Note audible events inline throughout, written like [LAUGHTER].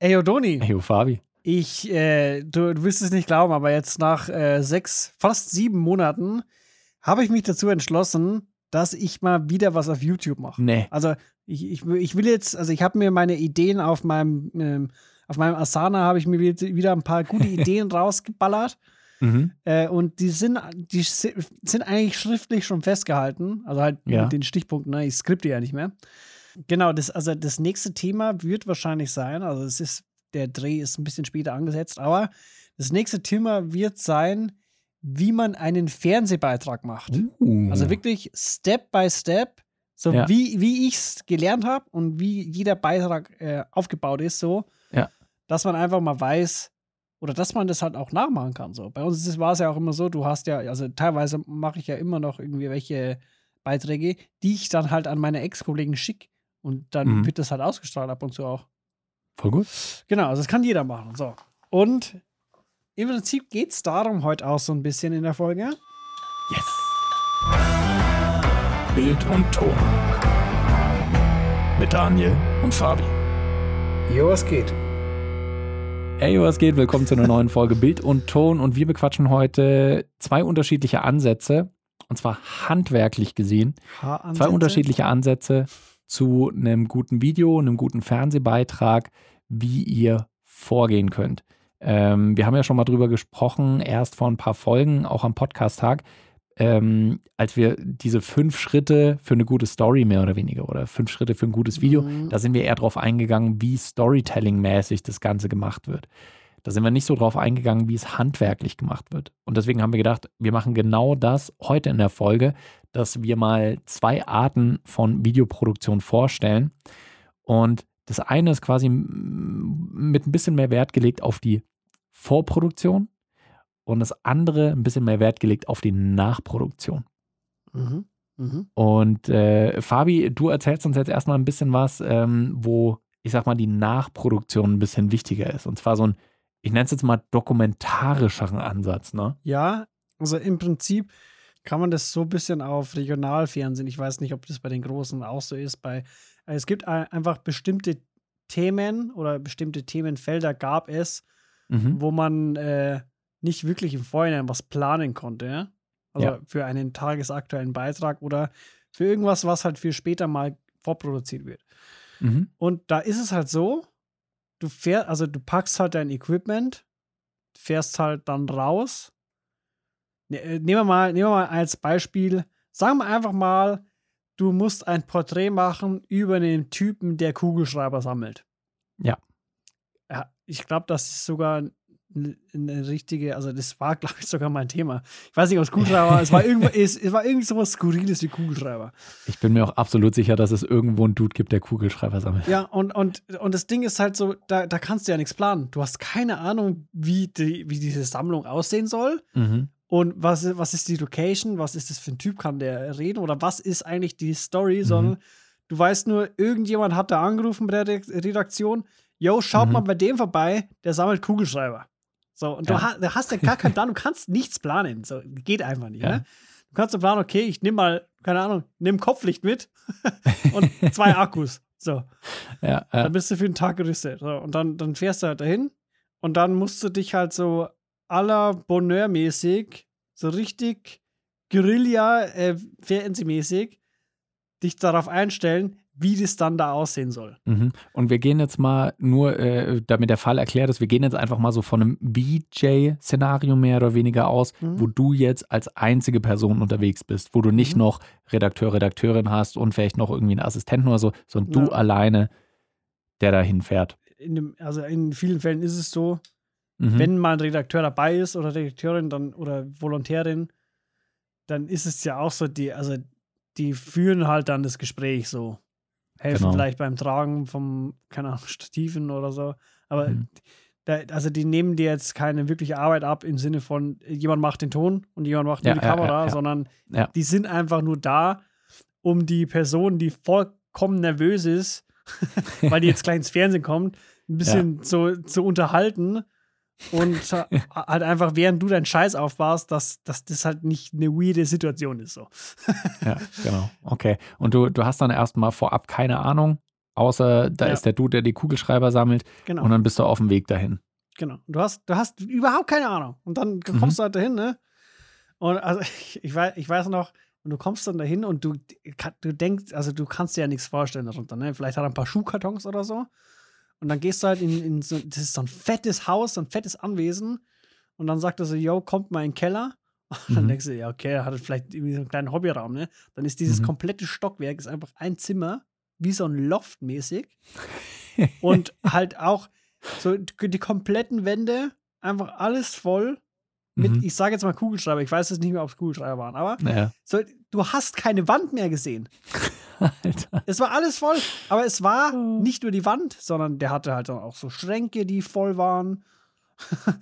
Ey, Odoni. Hey, Fabi. Ich, äh, du, du wirst es nicht glauben, aber jetzt nach äh, sechs, fast sieben Monaten habe ich mich dazu entschlossen, dass ich mal wieder was auf YouTube mache. Nee. Also ich, ich, ich will jetzt, also ich habe mir meine Ideen auf meinem, ähm, auf meinem Asana habe ich mir wieder ein paar gute [LAUGHS] Ideen rausgeballert. Mhm. Äh, und die sind, die sind eigentlich schriftlich schon festgehalten. Also halt Ja. mit den Stichpunkten, ne? ich skripte ja nicht mehr. Genau, das, also das nächste Thema wird wahrscheinlich sein, also es ist, der Dreh ist ein bisschen später angesetzt, aber das nächste Thema wird sein, wie man einen Fernsehbeitrag macht. Uh. Also wirklich Step by Step, so Ja. wie, wie ich es gelernt habe und wie jeder Beitrag äh, aufgebaut ist, so, Ja. dass man einfach mal weiß oder dass man das halt auch nachmachen kann. So. Bei uns war es ja auch immer so, du hast ja, also teilweise mache ich ja immer noch irgendwie welche Beiträge, die ich dann halt an meine Ex-Kollegen schicke und dann Mhm. wird das halt ausgestrahlt ab und zu auch. Voll gut. Genau, also das kann jeder machen. So. Und im Prinzip geht es darum heute auch so ein bisschen in der Folge. Yes. Bild und Ton. Mit Daniel und Fabi. Jo, was geht? Hey, was geht? Willkommen zu einer [LAUGHS] neuen Folge Bild und Ton. Und wir bequatschen heute zwei unterschiedliche Ansätze. Und zwar handwerklich gesehen. Zwei unterschiedliche Ansätze zu einem guten Video, einem guten Fernsehbeitrag, wie ihr vorgehen könnt. Ähm, wir haben ja schon mal drüber gesprochen, erst vor ein paar Folgen, auch am Podcast-Tag, ähm, als wir diese fünf Schritte für eine gute Story mehr oder weniger oder fünf Schritte für ein gutes Video, Mhm. da sind wir eher drauf eingegangen, wie Storytelling-mäßig das Ganze gemacht wird. Da sind wir nicht so drauf eingegangen, wie es handwerklich gemacht wird. Und deswegen haben wir gedacht, wir machen genau das heute in der Folge, dass wir mal zwei Arten von Videoproduktion vorstellen. Und das eine ist quasi mit ein bisschen mehr Wert gelegt auf die Vorproduktion und das andere ein bisschen mehr Wert gelegt auf die Nachproduktion. Mhm. Mhm. Und äh, Fabi, du erzählst uns jetzt erstmal ein bisschen was, ähm, wo ich sag mal die Nachproduktion ein bisschen wichtiger ist. Und zwar so ein, ich nenne es jetzt mal dokumentarischeren Ansatz, ne? Ja, also im Prinzip kann man das so ein bisschen auf Regionalfernsehen. Ich weiß nicht, ob das bei den Großen auch so ist. Bei, äh, es gibt ein- einfach bestimmte Themen oder bestimmte Themenfelder gab es, Mhm. wo man äh, nicht wirklich im Vorhinein was planen konnte. Ja? Also Ja. für einen tagesaktuellen Beitrag oder für irgendwas, was halt für später mal vorproduziert wird. Mhm. Und da ist es halt so, du fährst, also du packst halt dein Equipment, fährst halt dann raus. Ne, äh, Nehmen wir mal, nehmen wir mal als Beispiel, sagen wir einfach mal, du musst ein Porträt machen über einen Typen, der Kugelschreiber sammelt. Ja. Ja, ich glaube, das ist sogar eine richtige, also das war, [LAUGHS] glaube ich, sogar mein Thema. Ich weiß nicht, ob es Kugelschreiber war, es war, irgendwo, [LAUGHS] es, es war irgendwie sowas Skurriles wie Kugelschreiber. Ich bin mir auch absolut sicher, dass es irgendwo einen Dude gibt, der Kugelschreiber sammelt. Ja, und, und, und das Ding ist halt so, da, da kannst du ja nichts planen. Du hast keine Ahnung, wie, die, wie diese Sammlung aussehen soll. Mhm. Und was, ist- was ist die Location? Was ist das für ein Typ? Kann der reden? Oder was ist eigentlich die Story? Mhm. Sondern du weißt nur, irgendjemand hat da angerufen bei der Re- Redaktion. Yo, schaut Mhm. mal bei dem vorbei, der sammelt Kugelschreiber. So, und Ja. du, ha du hast ja gar keinen Plan, du kannst nichts planen. So, geht einfach nicht. Ja. Ne? Du kannst so planen, okay, ich nehme mal, keine Ahnung, nimm Kopflicht mit [LAUGHS] und zwei Akkus. So. Ja, Dann ja. bist du für den Tag gerüstet. So, und dann, dann fährst du halt dahin und dann musst du dich halt so aller Bonheur-mäßig, so richtig Guerilla, äh, mäßig dich darauf einstellen, wie das dann da aussehen soll. Mhm. Und wir gehen jetzt mal nur, äh, damit der Fall erklärt ist, wir gehen jetzt einfach mal so von einem VJ-Szenario mehr oder weniger aus, Mhm. wo du jetzt als einzige Person unterwegs bist, wo du nicht Mhm. noch Redakteur, Redakteurin hast und vielleicht noch irgendwie einen Assistenten oder so, sondern du Ja. alleine, der da hinfährt. Also in vielen Fällen ist es so, Mhm. wenn mal ein Redakteur dabei ist oder Redakteurin dann oder Volontärin, dann ist es ja auch so, die, also die führen halt dann das Gespräch so. Helfen Genau. vielleicht beim Tragen vom, keine Ahnung, [LAUGHS] Stativen oder so. Aber Mhm. da, also die nehmen dir jetzt keine wirkliche Arbeit ab im Sinne von, jemand macht den Ton und jemand macht Ja, nur die ja, Kamera, ja, sondern die sind einfach nur da, um die Person, die vollkommen nervös ist, [LAUGHS] weil die jetzt gleich ins Fernsehen kommt, ein bisschen zu, zu unterhalten und [LAUGHS] halt einfach, während du deinen Scheiß aufbaust, dass, dass das halt nicht eine weirde Situation ist. So. [LAUGHS] Ja, genau. Okay. Und du, du hast dann erstmal vorab keine Ahnung, außer da ja. ist der Dude, der die Kugelschreiber sammelt. Genau. Und dann bist du auf dem Weg dahin. Genau. Du hast, du hast überhaupt keine Ahnung. Und dann kommst mhm. du halt dahin, ne? Und also [LAUGHS] ich, ich, weiß, ich weiß noch, und du kommst dann dahin und du, du denkst, also du kannst dir ja nichts vorstellen darunter, ne? Vielleicht hat er ein paar Schuhkartons oder so. Und dann gehst du halt in, in so, das ist so ein fettes Haus, so ein fettes Anwesen. Und dann sagt er so, yo, kommt mal in den Keller. [LAUGHS] Und dann mhm. denkst du, ja, okay, er hat vielleicht irgendwie so einen kleinen Hobbyraum, ne? Dann ist dieses mhm. komplette Stockwerk ist einfach ein Zimmer, wie so ein Loft mäßig. [LAUGHS] und halt auch so die kompletten Wände, einfach alles voll mit, mhm. ich sage jetzt mal Kugelschreiber, ich weiß jetzt nicht mehr, ob es Kugelschreiber waren, aber ja. so, du hast keine Wand mehr gesehen. Alter. Es war alles voll, aber es war oh. nicht nur die Wand, sondern der hatte halt auch so Schränke, die voll waren. [LAUGHS]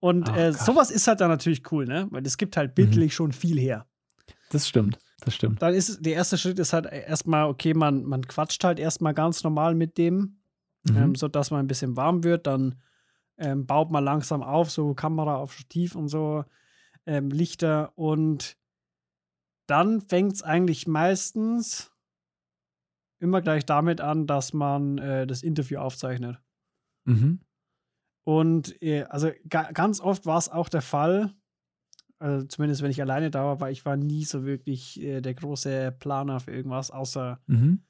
Und oh, äh, sowas ist halt dann natürlich cool, ne? Weil es gibt halt bildlich mhm. schon viel her. Das stimmt, das stimmt. Dann ist der erste Schritt ist halt erstmal, okay, man, man quatscht halt erstmal ganz normal mit dem, mhm. ähm, sodass man ein bisschen warm wird. Dann ähm, baut man langsam auf, so Kamera auf Stativ und so, ähm, Lichter und dann fängt es eigentlich meistens immer gleich damit an, dass man äh, das Interview aufzeichnet. Mhm. Und äh, also ga ganz oft war es auch der Fall, also zumindest wenn ich alleine da war, weil ich war nie so wirklich äh, der große Planer für irgendwas, außer mhm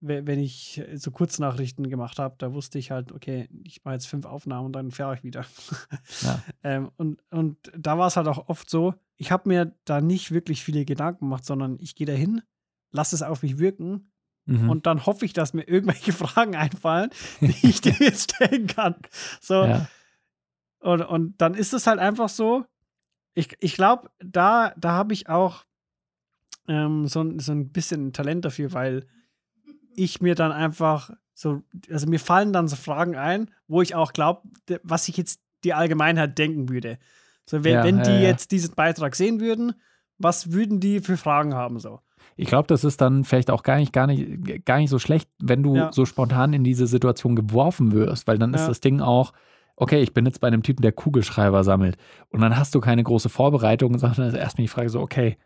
wenn ich so Kurznachrichten gemacht habe, da wusste ich halt, okay, ich mache jetzt fünf Aufnahmen und dann fahre ich wieder. Ja. [LAUGHS] ähm, und, und da war es halt auch oft so, ich habe mir da nicht wirklich viele Gedanken gemacht, sondern ich gehe da hin, lasse es auf mich wirken mhm. und dann hoffe ich, dass mir irgendwelche [LAUGHS] Fragen einfallen, die ich dir jetzt stellen kann. So. Ja. Und, und dann ist es halt einfach so, ich, ich glaube, da, da habe ich auch ähm, so, so ein bisschen Talent dafür, weil ich mir dann einfach so, also mir fallen dann so Fragen ein, wo ich auch glaube, was ich jetzt die Allgemeinheit denken würde. So, wenn, ja, wenn die ja, jetzt diesen Beitrag sehen würden, was würden die für Fragen haben so? Ich glaube, das ist dann vielleicht auch gar nicht, gar nicht, gar nicht so schlecht, wenn du so spontan in diese Situation geworfen wirst, weil dann ist das Ding auch, okay, ich bin jetzt bei einem Typen, der Kugelschreiber sammelt. Und dann hast du keine große Vorbereitung, sondern erstmal die Frage so, okay,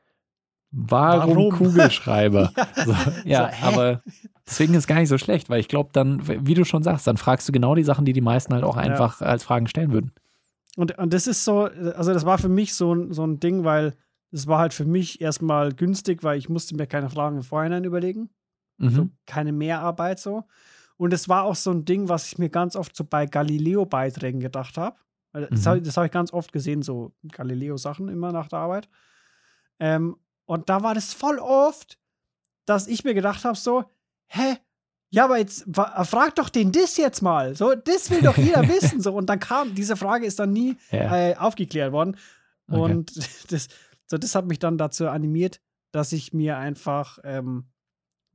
Warum, Warum? [LAUGHS] Kugelschreiber? ja, so, ja so, aber deswegen ist es gar nicht so schlecht, weil ich glaube, dann, wie du schon sagst, dann fragst du genau die Sachen, die die meisten halt auch einfach ja. als Fragen stellen würden. Und, und das ist so, also das war für mich so, so ein Ding, weil es war halt für mich erstmal günstig, weil ich musste mir keine Fragen im Vorhinein überlegen. Mhm. So keine Mehrarbeit so. Und es war auch so ein Ding, was ich mir ganz oft so bei Galileo-Beiträgen gedacht habe. Das mhm. habe hab ich ganz oft gesehen, so Galileo-Sachen immer nach der Arbeit. Ähm, und da war das voll oft, dass ich mir gedacht habe, so, hä? Ja, aber jetzt frag doch den das jetzt mal. So, das will doch jeder [LAUGHS] wissen. So, und dann kam, diese Frage ist dann nie ja. äh, aufgeklärt worden. Okay. Und [LAUGHS] das, so, das hat mich dann dazu animiert, dass ich mir einfach, ähm,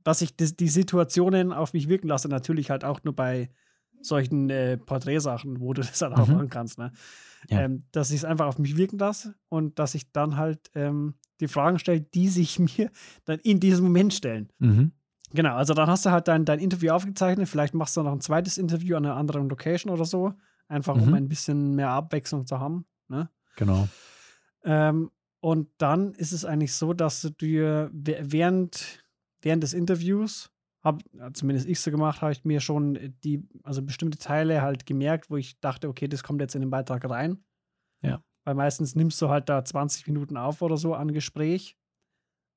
dass ich das, die Situationen auf mich wirken lasse. Natürlich halt auch nur bei solchen äh, Porträtsachen, wo du [LAUGHS] das dann auch mhm. machen kannst. Ne? Ja. Ähm, dass ich es einfach auf mich wirken lasse und dass ich dann halt ähm, die Fragen stelle, die sich [LAUGHS] mir dann in diesem Moment stellen. Mhm. Genau, also dann hast du halt dein, dein Interview aufgezeichnet, vielleicht machst du noch ein zweites Interview an einer anderen Location oder so, einfach mhm. um ein bisschen mehr Abwechslung zu haben. Ne? Genau. Ähm, und dann ist es eigentlich so, dass du dir während, während des Interviews, hab, zumindest ich so gemacht, habe ich mir schon die, also bestimmte Teile halt gemerkt, wo ich dachte, okay, das kommt jetzt in den Beitrag rein. Ja. Weil meistens nimmst du halt da 20 Minuten auf oder so an Gespräch.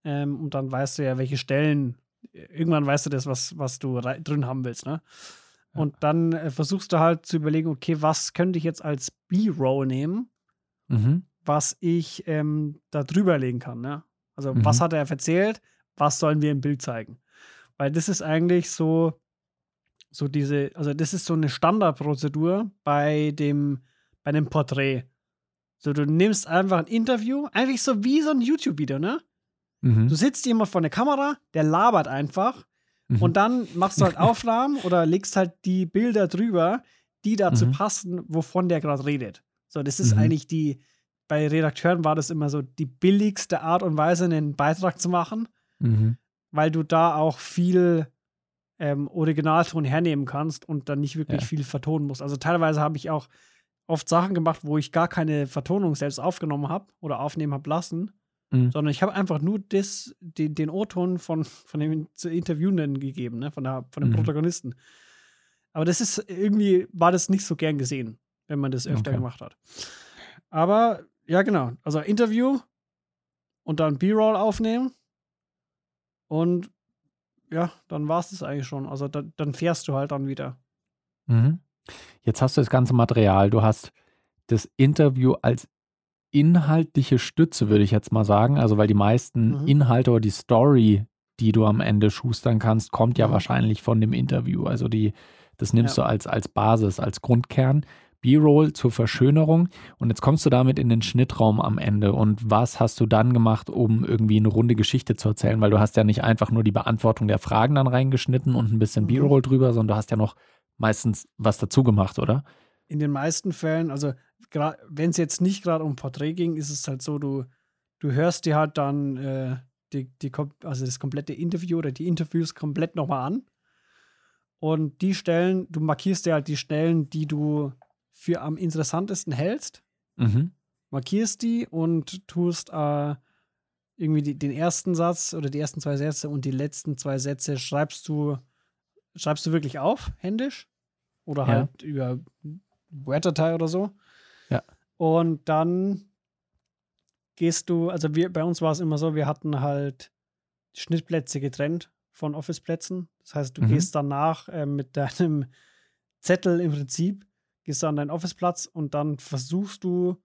Ähm, und dann weißt du ja, welche Stellen, irgendwann weißt du das, was, was du drin haben willst, ne? Ja. Und dann äh, versuchst du halt zu überlegen, okay, was könnte ich jetzt als B-Roll nehmen, mhm. Was ich ähm, da drüber legen kann, ne? Also, mhm. was hat er erzählt? Was sollen wir im Bild zeigen? Weil das ist eigentlich so, so diese, also das ist so eine Standardprozedur bei dem, bei einem Porträt. So, du nimmst einfach ein Interview, eigentlich so wie so ein YouTube-Video, ne? Mhm. Du sitzt jemand vor der Kamera, der labert einfach mhm. und dann machst du halt [LAUGHS] Aufnahmen oder legst halt die Bilder drüber, die dazu mhm. passen, wovon der gerade redet. So, das ist mhm. eigentlich die, bei Redakteuren war das immer so die billigste Art und Weise, einen Beitrag zu machen, mhm. weil du da auch viel ähm, Originalton hernehmen kannst und dann nicht wirklich ja. viel vertonen musst. Also teilweise habe ich auch oft Sachen gemacht, wo ich gar keine Vertonung selbst aufgenommen habe oder aufnehmen habe lassen, mhm. sondern ich habe einfach nur das, den, den O-Ton von, von dem Interviewenden gegeben, ne? von, der, von dem mhm. Protagonisten. Aber das ist irgendwie, war das nicht so gern gesehen, wenn man das öfter okay. gemacht hat. Aber ja, genau. Also Interview und dann B-Roll aufnehmen und ja, dann war es das eigentlich schon. Also da, dann fährst du halt dann wieder. Mhm. Jetzt hast du das ganze Material. Du hast das Interview als inhaltliche Stütze, würde ich jetzt mal sagen. Also, weil die meisten mhm. Inhalte oder die Story, die du am Ende schustern kannst, kommt ja mhm. wahrscheinlich von dem Interview. Also, die, das nimmst ja. du als, als Basis, als Grundkern. B-Roll zur Verschönerung und jetzt kommst du damit in den Schnittraum am Ende und was hast du dann gemacht, um irgendwie eine runde Geschichte zu erzählen, weil du hast ja nicht einfach nur die Beantwortung der Fragen dann reingeschnitten und ein bisschen mhm. B-Roll drüber, sondern du hast ja noch meistens was dazu gemacht, oder? In den meisten Fällen, also wenn es jetzt nicht gerade um Porträt ging, ist es halt so, du, du hörst dir halt dann äh, die, die, also das komplette Interview oder die Interviews komplett nochmal an. Und die Stellen, du markierst dir halt die Stellen, die du für am interessantesten hältst, mhm. markierst die und tust äh, irgendwie die, den ersten Satz oder die ersten zwei Sätze und die letzten zwei Sätze schreibst du, schreibst du wirklich auf, händisch. Oder ja. halt über Word-Datei oder so. Ja. Und dann gehst du, also wir, bei uns war es immer so, wir hatten halt Schnittplätze getrennt von Office-Plätzen. Das heißt, du mhm. gehst danach äh, mit deinem Zettel im Prinzip gehst du an deinen Office-Platz und dann versuchst du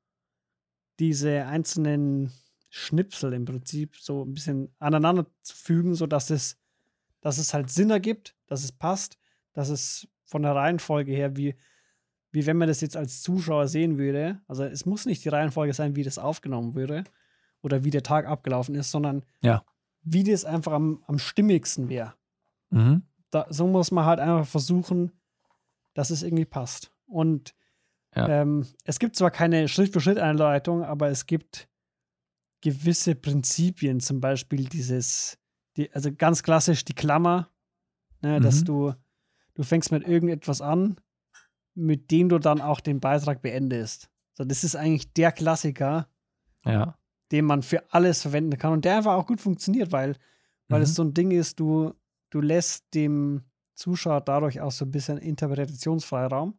diese einzelnen Schnipsel im Prinzip so ein bisschen aneinander zu fügen, sodass es, dass es halt Sinn ergibt, dass es passt, dass es von der Reihenfolge her, wie, wie wenn man das jetzt als Zuschauer sehen würde. Also es muss nicht die Reihenfolge sein, wie das aufgenommen würde oder wie der Tag abgelaufen ist, sondern ja. wie das einfach am, am stimmigsten wäre. Mhm. so muss man halt einfach versuchen, dass es irgendwie passt. Und ja. ähm, es gibt zwar keine Schritt-für-Schritt-Einleitung, aber es gibt gewisse Prinzipien, zum Beispiel dieses, die, also ganz klassisch die Klammer, ne, mhm. dass du, du fängst mit irgendetwas an, mit dem du dann auch den Beitrag beendest. So, das ist eigentlich der Klassiker, ja. den man für alles verwenden kann und der einfach auch gut funktioniert, weil, weil mhm. es so ein Ding ist, du, du lässt dem Zuschauer dadurch auch so ein bisschen Interpretationsfreiraum.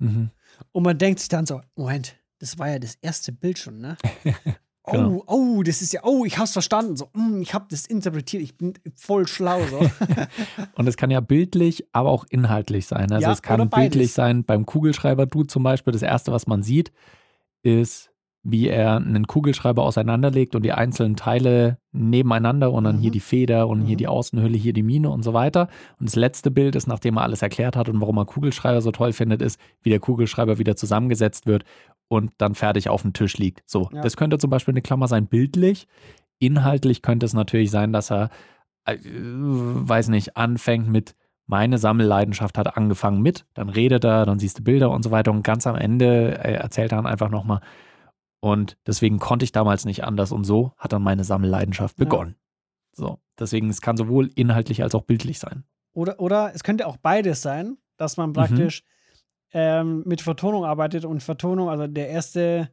Mhm. Und man denkt sich dann so, Moment, das war ja das erste Bild schon, ne? [LAUGHS] genau. Oh, oh, das ist ja, oh, ich hab's verstanden. So, mm, ich hab das interpretiert, ich bin voll schlau. So. [LAUGHS] und es kann ja bildlich, aber auch inhaltlich sein. Also ja, es kann bildlich sein, beim Kugelschreiber, du zum Beispiel, das erste, was man sieht, ist wie er einen Kugelschreiber auseinanderlegt und die einzelnen Teile nebeneinander und dann mhm. hier die Feder und mhm. hier die Außenhülle, hier die Mine und so weiter. Und das letzte Bild ist, nachdem er alles erklärt hat und warum er Kugelschreiber so toll findet, ist, wie der Kugelschreiber wieder zusammengesetzt wird und dann fertig auf dem Tisch liegt. So, ja. das könnte zum Beispiel eine Klammer sein, bildlich. Inhaltlich könnte es natürlich sein, dass er, äh, weiß nicht, anfängt mit meine Sammelleidenschaft hat angefangen mit, dann redet er, dann siehst du Bilder und so weiter und ganz am Ende äh, erzählt er dann einfach nochmal, und deswegen konnte ich damals nicht anders und so hat dann meine Sammelleidenschaft begonnen. Ja. So, deswegen es kann sowohl inhaltlich als auch bildlich sein. Oder, oder es könnte auch beides sein, dass man praktisch mhm. ähm, mit Vertonung arbeitet und Vertonung, also der erste,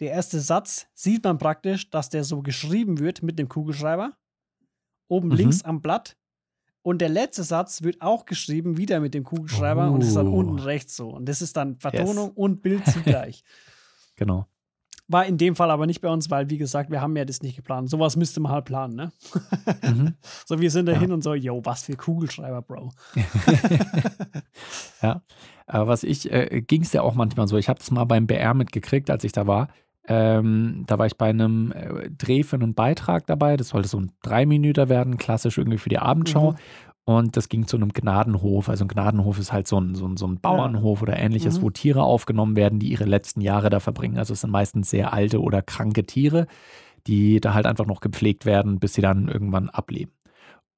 der erste Satz sieht man praktisch, dass der so geschrieben wird mit dem Kugelschreiber. Oben mhm. links am Blatt. Und der letzte Satz wird auch geschrieben, wieder mit dem Kugelschreiber oh. und ist dann unten rechts so. Und das ist dann Vertonung yes. und Bild zugleich. [LAUGHS] genau. War in dem Fall aber nicht bei uns, weil, wie gesagt, wir haben ja das nicht geplant. Sowas müsste man halt planen, ne? Mhm. [LAUGHS] so, wir sind da hin und so, yo, was für Kugelschreiber, Bro. [LAUGHS] ja. Aber was ich, äh, ging es ja auch manchmal so. Ich habe das mal beim BR mitgekriegt, als ich da war. Ähm, da war ich bei einem äh, Dreh für einen Beitrag dabei. Das sollte so ein Dreiminüter werden, klassisch irgendwie für die Abendschau. Mhm. Und das ging zu einem Gnadenhof. Also ein Gnadenhof ist halt so ein, so ein, so ein Bauernhof oder ähnliches, mhm. wo Tiere aufgenommen werden, die ihre letzten Jahre da verbringen. Also es sind meistens sehr alte oder kranke Tiere, die da halt einfach noch gepflegt werden, bis sie dann irgendwann ableben.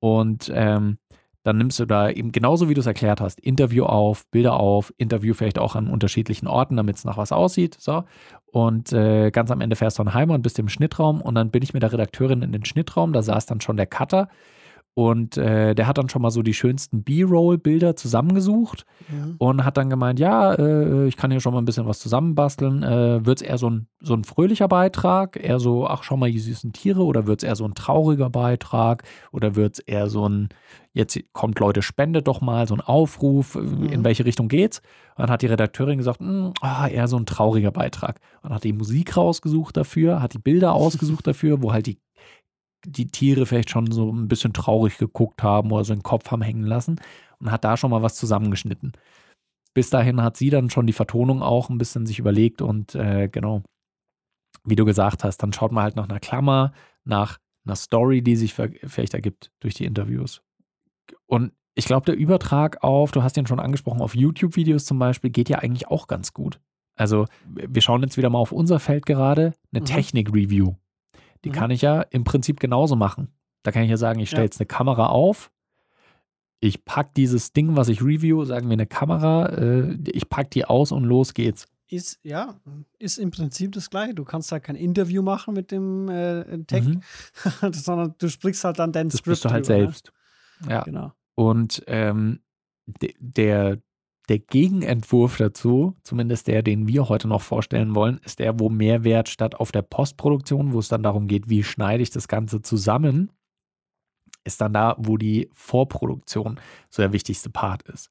Und ähm, dann nimmst du da eben genauso wie du es erklärt hast, Interview auf, Bilder auf, Interview vielleicht auch an unterschiedlichen Orten, damit es nach was aussieht. So. Und äh, ganz am Ende fährst du nach Heim und bist im Schnittraum und dann bin ich mit der Redakteurin in den Schnittraum, da saß dann schon der Cutter Und äh, der hat dann schon mal so die schönsten B-Roll-Bilder zusammengesucht mhm. und hat dann gemeint, ja, äh, ich kann hier schon mal ein bisschen was zusammenbasteln. Äh, wird es eher so ein, so ein fröhlicher Beitrag, eher so, ach, schau mal, die süßen Tiere, oder wird es eher so ein trauriger Beitrag, oder wird es eher so ein, jetzt kommt Leute, spendet doch mal, so ein Aufruf, äh, mhm. in welche Richtung geht's? Und dann hat die Redakteurin gesagt, hm, ah, eher so ein trauriger Beitrag. Und hat die Musik rausgesucht dafür, hat die Bilder [LAUGHS] ausgesucht dafür, wo halt die die Tiere vielleicht schon so ein bisschen traurig geguckt haben oder so den Kopf haben hängen lassen und hat da schon mal was zusammengeschnitten. Bis dahin hat sie dann schon die Vertonung auch ein bisschen sich überlegt und äh, genau, wie du gesagt hast, dann schaut man halt nach einer Klammer, nach einer Story, die sich vielleicht ergibt durch die Interviews. Und ich glaube, der Übertrag auf, du hast ihn schon angesprochen, auf YouTube-Videos zum Beispiel, geht ja eigentlich auch ganz gut. Also, wir schauen jetzt wieder mal auf unser Feld gerade, eine mhm. Technik-Review. Die mhm. kann ich ja im Prinzip genauso machen. Da kann ich ja sagen, ich stelle ja. jetzt eine Kamera auf, ich packe dieses Ding, was ich review, sagen wir eine Kamera, äh, ich packe die aus und los geht's. Ist, ja, ist im Prinzip das gleiche. Du kannst halt kein Interview machen mit dem äh, Tech, mhm. [LAUGHS] sondern du sprichst halt dann dein das Script. Das bist du halt drüber, ne? selbst. Ne? Ja. Genau. Und ähm, der, der Gegenentwurf dazu, zumindest der, den wir heute noch vorstellen wollen, ist der, wo Mehrwert statt auf der Postproduktion, wo es dann darum geht, wie schneide ich das Ganze zusammen, ist dann da, wo die Vorproduktion so der wichtigste Part ist.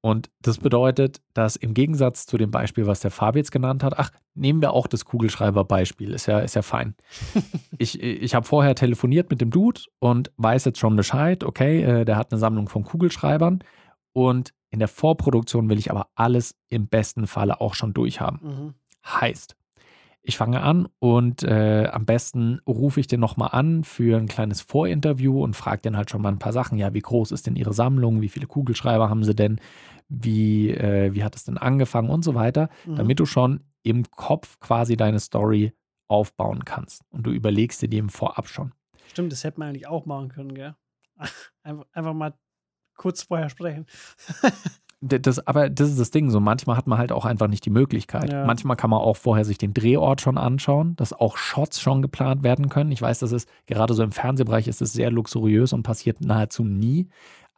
Und das bedeutet, dass im Gegensatz zu dem Beispiel, was der Fabi jetzt genannt hat, ach, nehmen wir auch das Kugelschreiber-Beispiel, ist ja, ist ja fein. [LAUGHS] ich ich habe vorher telefoniert mit dem Dude und weiß jetzt schon Bescheid, okay, äh, der hat eine Sammlung von Kugelschreibern und in der Vorproduktion will ich aber alles im besten Falle auch schon durchhaben. Mhm. Heißt, ich fange an und äh, am besten rufe ich den nochmal an für ein kleines Vorinterview und frage den halt schon mal ein paar Sachen. Ja, wie groß ist denn Ihre Sammlung? Wie viele Kugelschreiber haben Sie denn? Wie, äh, wie hat es denn angefangen und so weiter, mhm. damit du schon im Kopf quasi deine Story aufbauen kannst. Und du überlegst dir die im Vorab schon. Stimmt, das hätte man eigentlich auch machen können, gell? [LAUGHS] Einfach, einfach mal kurz vorher sprechen. das, aber das ist das Ding, so manchmal hat man halt auch einfach nicht die Möglichkeit. Ja. Manchmal kann man auch vorher sich den Drehort schon anschauen, dass auch Shots schon geplant werden können. Ich weiß, das ist gerade so im Fernsehbereich ist es sehr luxuriös und passiert nahezu nie.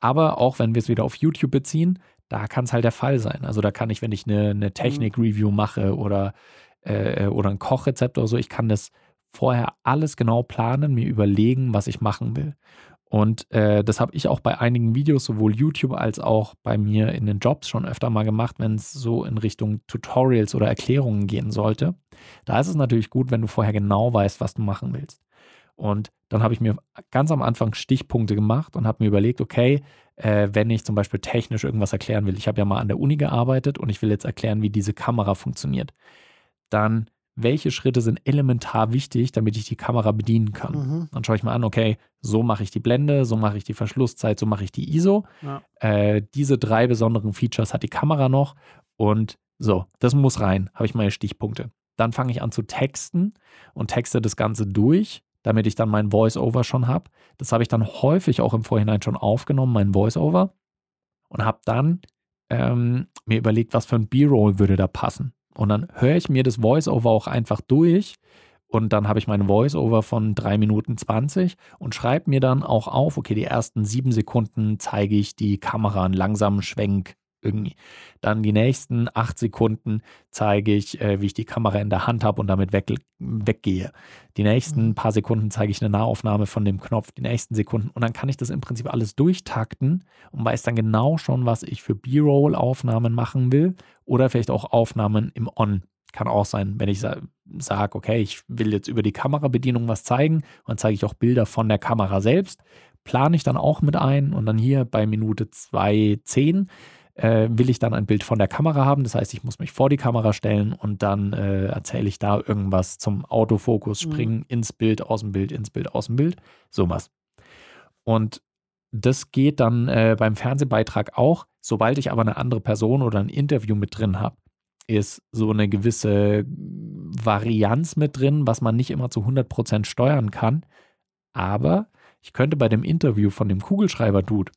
Aber auch wenn wir es wieder auf YouTube beziehen, da kann es halt der Fall sein. Also da kann ich, wenn ich eine, eine mhm. Technik-Review mache oder, äh, oder ein Kochrezept oder so, ich kann das vorher alles genau planen, mir überlegen, was ich machen will. Und äh, das habe ich auch bei einigen Videos, sowohl YouTube als auch bei mir in den Jobs schon öfter mal gemacht, wenn es so in Richtung Tutorials oder Erklärungen gehen sollte. Da ist es natürlich gut, wenn du vorher genau weißt, was du machen willst. Und dann habe ich mir ganz am Anfang Stichpunkte gemacht und habe mir überlegt, okay, äh, wenn ich zum Beispiel technisch irgendwas erklären will, ich habe ja mal an der Uni gearbeitet und ich will jetzt erklären, wie diese Kamera funktioniert, dann welche Schritte sind elementar wichtig, damit ich die Kamera bedienen kann. Mhm. Dann schaue ich mal an, okay, so mache ich die Blende, so mache ich die Verschlusszeit, so mache ich die ISO. Ja. Äh, diese drei besonderen Features hat die Kamera noch und so, das muss rein, habe ich meine Stichpunkte. Dann fange ich an zu texten und texte das Ganze durch, damit ich dann mein Voice-Over schon habe. Das habe ich dann häufig auch im Vorhinein schon aufgenommen, mein Voice-Over, und habe dann ähm, mir überlegt, was für ein B-Roll würde da passen. Und dann höre ich mir das Voice-Over auch einfach durch und dann habe ich meine Voice-Over von 3 Minuten 20 und schreibe mir dann auch auf, okay, die ersten sieben Sekunden zeige ich die Kamera einen langsamen Schwenk. Dann die nächsten acht Sekunden zeige ich, äh, wie ich die Kamera in der Hand habe und damit weg, weggehe. Die nächsten mhm. paar Sekunden zeige ich eine Nahaufnahme von dem Knopf, die nächsten Sekunden. Und dann kann ich das im Prinzip alles durchtakten und weiß dann genau schon, was ich für B-Roll-Aufnahmen machen will oder vielleicht auch Aufnahmen im On. Kann auch sein, wenn ich sage, okay, ich will jetzt über die Kamerabedienung was zeigen, dann zeige ich auch Bilder von der Kamera selbst. Plane ich dann auch mit ein und dann hier bei Minute 2.10 äh, will ich dann ein Bild von der Kamera haben. Das heißt, ich muss mich vor die Kamera stellen und dann äh, erzähle ich da irgendwas zum Autofokus, mhm. springen mhm. ins Bild, aus dem Bild, ins Bild, aus dem Bild. Sowas. Und das geht dann äh, beim Fernsehbeitrag auch. Sobald ich aber eine andere Person oder ein Interview mit drin habe, ist so eine gewisse Varianz mit drin, was man nicht immer zu 100% steuern kann. Aber ich könnte bei dem Interview von dem Kugelschreiber-Dude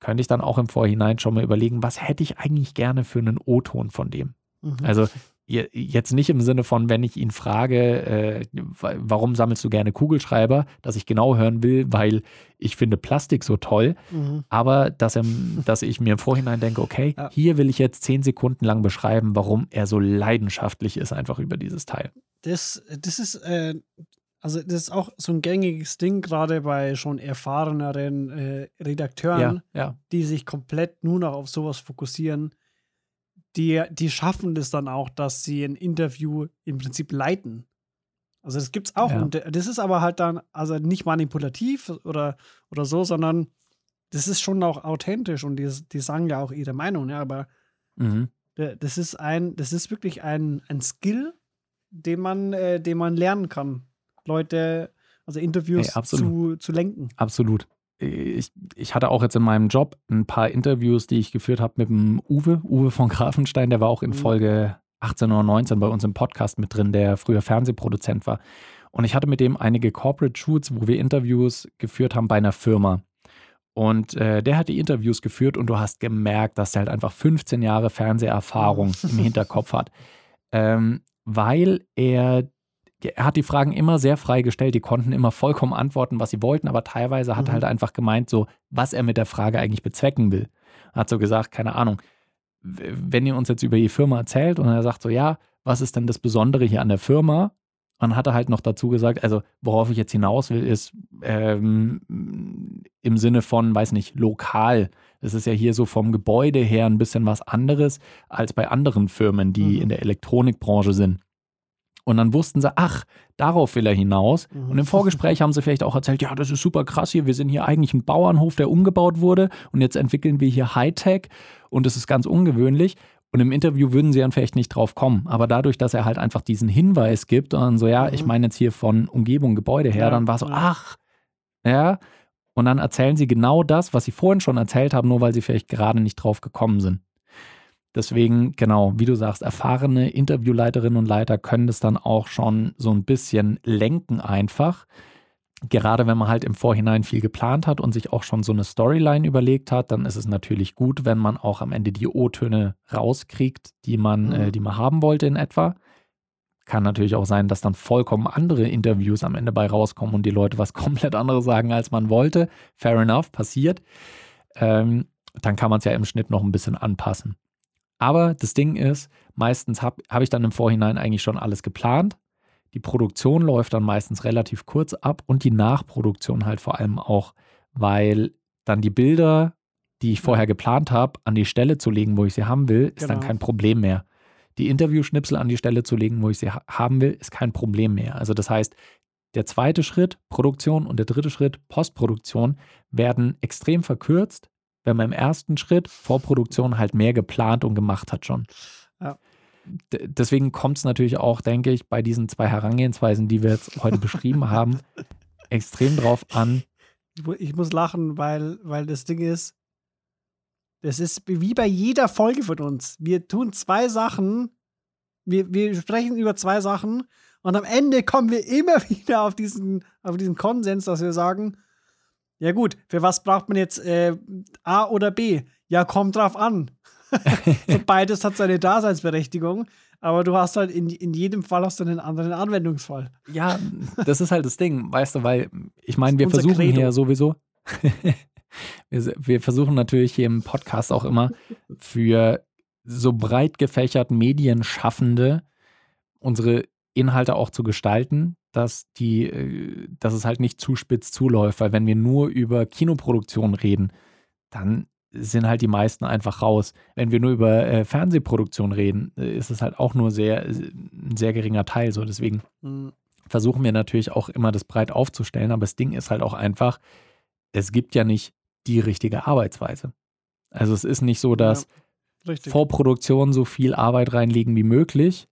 könnte ich dann auch im Vorhinein schon mal überlegen, was hätte ich eigentlich gerne für einen O-Ton von dem. Mhm. Also jetzt nicht im Sinne von, wenn ich ihn frage, äh, warum sammelst du gerne Kugelschreiber, dass ich genau hören will, weil ich finde Plastik so toll, mhm. aber dass, er, [LAUGHS] dass ich mir im Vorhinein denke, okay, ja. hier will ich jetzt zehn Sekunden lang beschreiben, warum er so leidenschaftlich ist einfach über dieses Teil. Das, das ist, äh, also das ist auch so ein gängiges Ding, gerade bei schon erfahreneren äh, Redakteuren, ja, ja. die sich komplett nur noch auf sowas fokussieren die, die schaffen das dann auch, dass sie ein Interview im Prinzip leiten. Also das gibt's auch. Ja. Und das ist aber halt dann, also nicht manipulativ oder, oder so, sondern das ist schon auch authentisch und die, die sagen ja auch ihre Meinung, ja, aber mhm. das ist ein, das ist wirklich ein, ein Skill, den man, äh, den man lernen kann. Leute, also Interviews hey, zu, zu lenken. Absolut ich, ich hatte auch jetzt in meinem Job ein paar Interviews, die ich geführt habe mit dem Uwe, Uwe von Grafenstein, der war auch in mhm. Folge 18 oder 19 bei uns im Podcast mit drin, der früher Fernsehproduzent war. Und ich hatte mit dem einige Corporate Shoots, wo wir Interviews geführt haben bei einer Firma. Und äh, der hat die Interviews geführt und du hast gemerkt, dass er halt einfach 15 Jahre Fernseherfahrung im [LAUGHS] Hinterkopf hat. Ähm, weil er er hat die Fragen immer sehr frei gestellt, die konnten immer vollkommen antworten, was sie wollten, aber teilweise hat er mhm. halt einfach gemeint, so, was er mit der Frage eigentlich bezwecken will. Er hat so gesagt, keine Ahnung, wenn ihr uns jetzt über die Firma erzählt und er sagt so, ja, was ist denn das Besondere hier an der Firma? Hat er halt noch dazu gesagt, also worauf ich jetzt hinaus will, ist ähm, im Sinne von, weiß nicht, lokal. Das ist ja hier so vom Gebäude her ein bisschen was anderes als bei anderen Firmen, die mhm. in der Elektronikbranche sind. Und dann wussten sie, ach, darauf will er hinaus. Mhm. Und im Vorgespräch haben sie vielleicht auch erzählt, ja, das ist super krass hier. Wir sind hier eigentlich ein Bauernhof, der umgebaut wurde. Und jetzt entwickeln wir hier Hightech. Und das ist ganz ungewöhnlich. Und im Interview würden sie dann vielleicht nicht drauf kommen. Aber dadurch, dass er halt einfach diesen Hinweis gibt und dann so, ja, mhm. ich meine jetzt hier von Umgebung, Gebäude her, ja, dann war so, ach, ja. Und dann erzählen sie genau das, was sie vorhin schon erzählt haben, nur weil sie vielleicht gerade nicht drauf gekommen sind. Deswegen, genau, wie du sagst, erfahrene Interviewleiterinnen und Leiter können das dann auch schon so ein bisschen lenken einfach. Gerade wenn man halt im Vorhinein viel geplant hat und sich auch schon so eine Storyline überlegt hat, dann ist es natürlich gut, wenn man auch am Ende die O-Töne rauskriegt, die man, äh, mhm. äh, die man haben wollte in etwa. Kann natürlich auch sein, dass dann vollkommen andere Interviews am Ende bei rauskommen und die Leute was [LAUGHS] komplett anderes sagen, als man wollte. Fair enough, passiert. Ähm, dann kann man es ja im Schnitt noch ein bisschen anpassen. Aber das Ding ist, meistens habe hab ich dann im Vorhinein eigentlich schon alles geplant. Die Produktion läuft dann meistens relativ kurz ab und die Nachproduktion halt vor allem auch, weil dann die Bilder, die ich vorher geplant habe, an die Stelle zu legen, wo ich sie haben will, ist genau. dann kein Problem mehr. Die Interviewschnipsel an die Stelle zu legen, wo ich sie ha haben will, ist kein Problem mehr. Also das heißt, der zweite Schritt, Produktion, und der dritte Schritt, Postproduktion, werden extrem verkürzt, wenn man im ersten Schritt Vorproduktion halt mehr geplant und gemacht hat schon. Ja. Deswegen kommt es natürlich auch, denke ich, bei diesen zwei Herangehensweisen, die wir jetzt heute beschrieben haben, [LAUGHS] extrem drauf an. Ich muss lachen, weil, weil das Ding ist, das ist wie bei jeder Folge von uns. Wir tun zwei Sachen, wir, wir sprechen über zwei Sachen und am Ende kommen wir immer [LAUGHS] wieder auf diesen, auf diesen Konsens, dass wir sagen, ja, gut, für was braucht man jetzt äh, A oder B? Ja, kommt drauf an. [LAUGHS] so beides hat seine Daseinsberechtigung, aber du hast halt in, in jedem Fall hast du einen anderen Anwendungsfall. Ja, das ist halt das Ding, weißt du, weil ich meine, wir versuchen Credo. hier sowieso, [LAUGHS] wir, wir versuchen natürlich hier im Podcast auch immer für so breit gefächert Medienschaffende unsere Inhalte auch zu gestalten, dass die, äh, dass es halt nicht zu spitz zuläuft, weil wenn wir nur über Kinoproduktion reden, dann sind halt die meisten einfach raus. Wenn wir nur über äh, Fernsehproduktion reden, äh, ist es halt auch nur sehr, ein sehr geringer Teil. So, deswegen mhm. versuchen wir natürlich auch immer das breit aufzustellen, aber das Ding ist halt auch einfach, es gibt ja nicht die richtige Arbeitsweise. Also es ist nicht so, dass ja, Vorproduktion so viel Arbeit reinlegen wie möglich,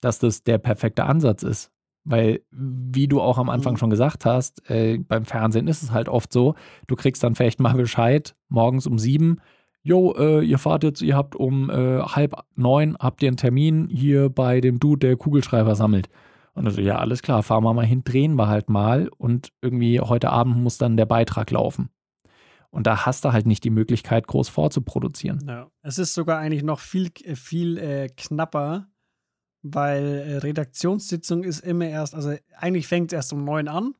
dass das der perfekte Ansatz ist. Weil, wie du auch am Anfang mhm. schon gesagt hast, äh, beim Fernsehen ist es halt oft so, du kriegst dann vielleicht mal [LAUGHS] Bescheid, morgens um sieben, jo, äh, ihr fahrt jetzt, ihr habt um äh, halb neun, habt ihr einen Termin hier bei dem Dude, der Kugelschreiber sammelt. Und also, ja, alles klar, fahren wir mal hin, drehen wir halt mal und irgendwie heute Abend muss dann der Beitrag laufen. Und da hast du halt nicht die Möglichkeit, groß vorzuproduzieren. Ja. Es ist sogar eigentlich noch viel, viel äh, knapper, weil äh, Redaktionssitzung ist immer erst, also eigentlich fängt es erst um neun an.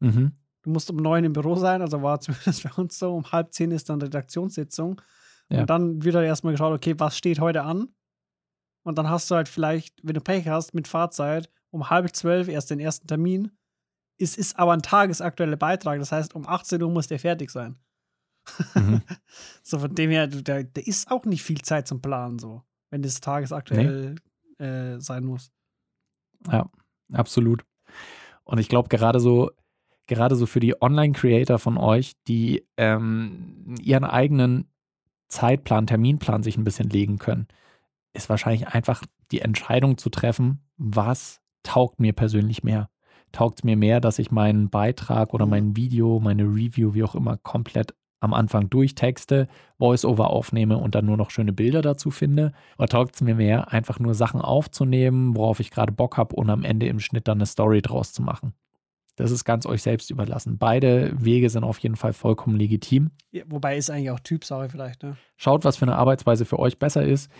Mhm. Du musst um neun im Büro sein, also war [LAUGHS] zumindest bei uns so. Um halb zehn ist dann Redaktionssitzung. Ja. Und dann wird halt erstmal geschaut, okay, was steht heute an? Und dann hast du halt vielleicht, wenn du Pech hast mit Fahrzeit, um halb zwölf erst den ersten Termin. Es ist aber ein tagesaktueller Beitrag, das heißt, um 18 Uhr muss der fertig sein. Mhm. [LAUGHS] so von dem her, da, da ist auch nicht viel Zeit zum Planen, so, wenn das tagesaktuell äh, sein muss. Ja, absolut. Und ich glaube, gerade so, gerade so für die Online-Creator von euch, die ähm, ihren eigenen Zeitplan, Terminplan sich ein bisschen legen können, ist wahrscheinlich einfach die Entscheidung zu treffen, was taugt mir persönlich mehr. Taugt es mir mehr, dass ich meinen Beitrag oder mein Video, meine Review, wie auch immer, komplett am Anfang durchtexte, Voice-Over aufnehme und dann nur noch schöne Bilder dazu finde? Oder taugt es mir mehr, einfach nur Sachen aufzunehmen, worauf ich gerade Bock habe und am Ende im Schnitt dann eine Story draus zu machen? Das ist ganz euch selbst überlassen. Beide Wege sind auf jeden Fall vollkommen legitim. Ja, wobei ist eigentlich auch Typsache vielleicht, ne? Schaut, was für eine Arbeitsweise für euch besser ist.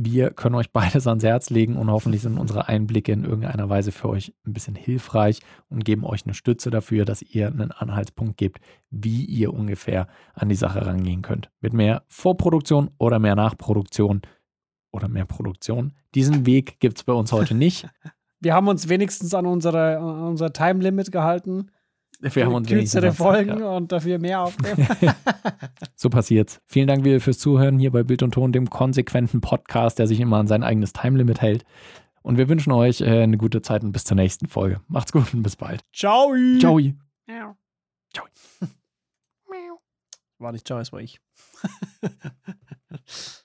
Wir können euch beides ans Herz legen und hoffentlich sind unsere Einblicke in irgendeiner Weise für euch ein bisschen hilfreich und geben euch eine Stütze dafür, dass ihr einen Anhaltspunkt gebt, wie ihr ungefähr an die Sache rangehen könnt. Mit mehr Vorproduktion oder mehr Nachproduktion oder mehr Produktion. Diesen Weg gibt es bei uns heute nicht. [LAUGHS] Wir haben uns wenigstens an, unsere, an unser Time Limit gehalten. Wir haben uns kürzere Folgen ja. und dafür mehr aufnehmen. [LAUGHS] so passiert's. Vielen Dank wieder fürs Zuhören hier bei Bild und Ton, dem konsequenten Podcast, der sich immer an sein eigenes Time Limit hält. Und wir wünschen euch äh, eine gute Zeit und bis zur nächsten Folge. Macht's gut und bis bald. Ciao. Ciao. Ciao. War nicht ciao, es war ich. [LAUGHS]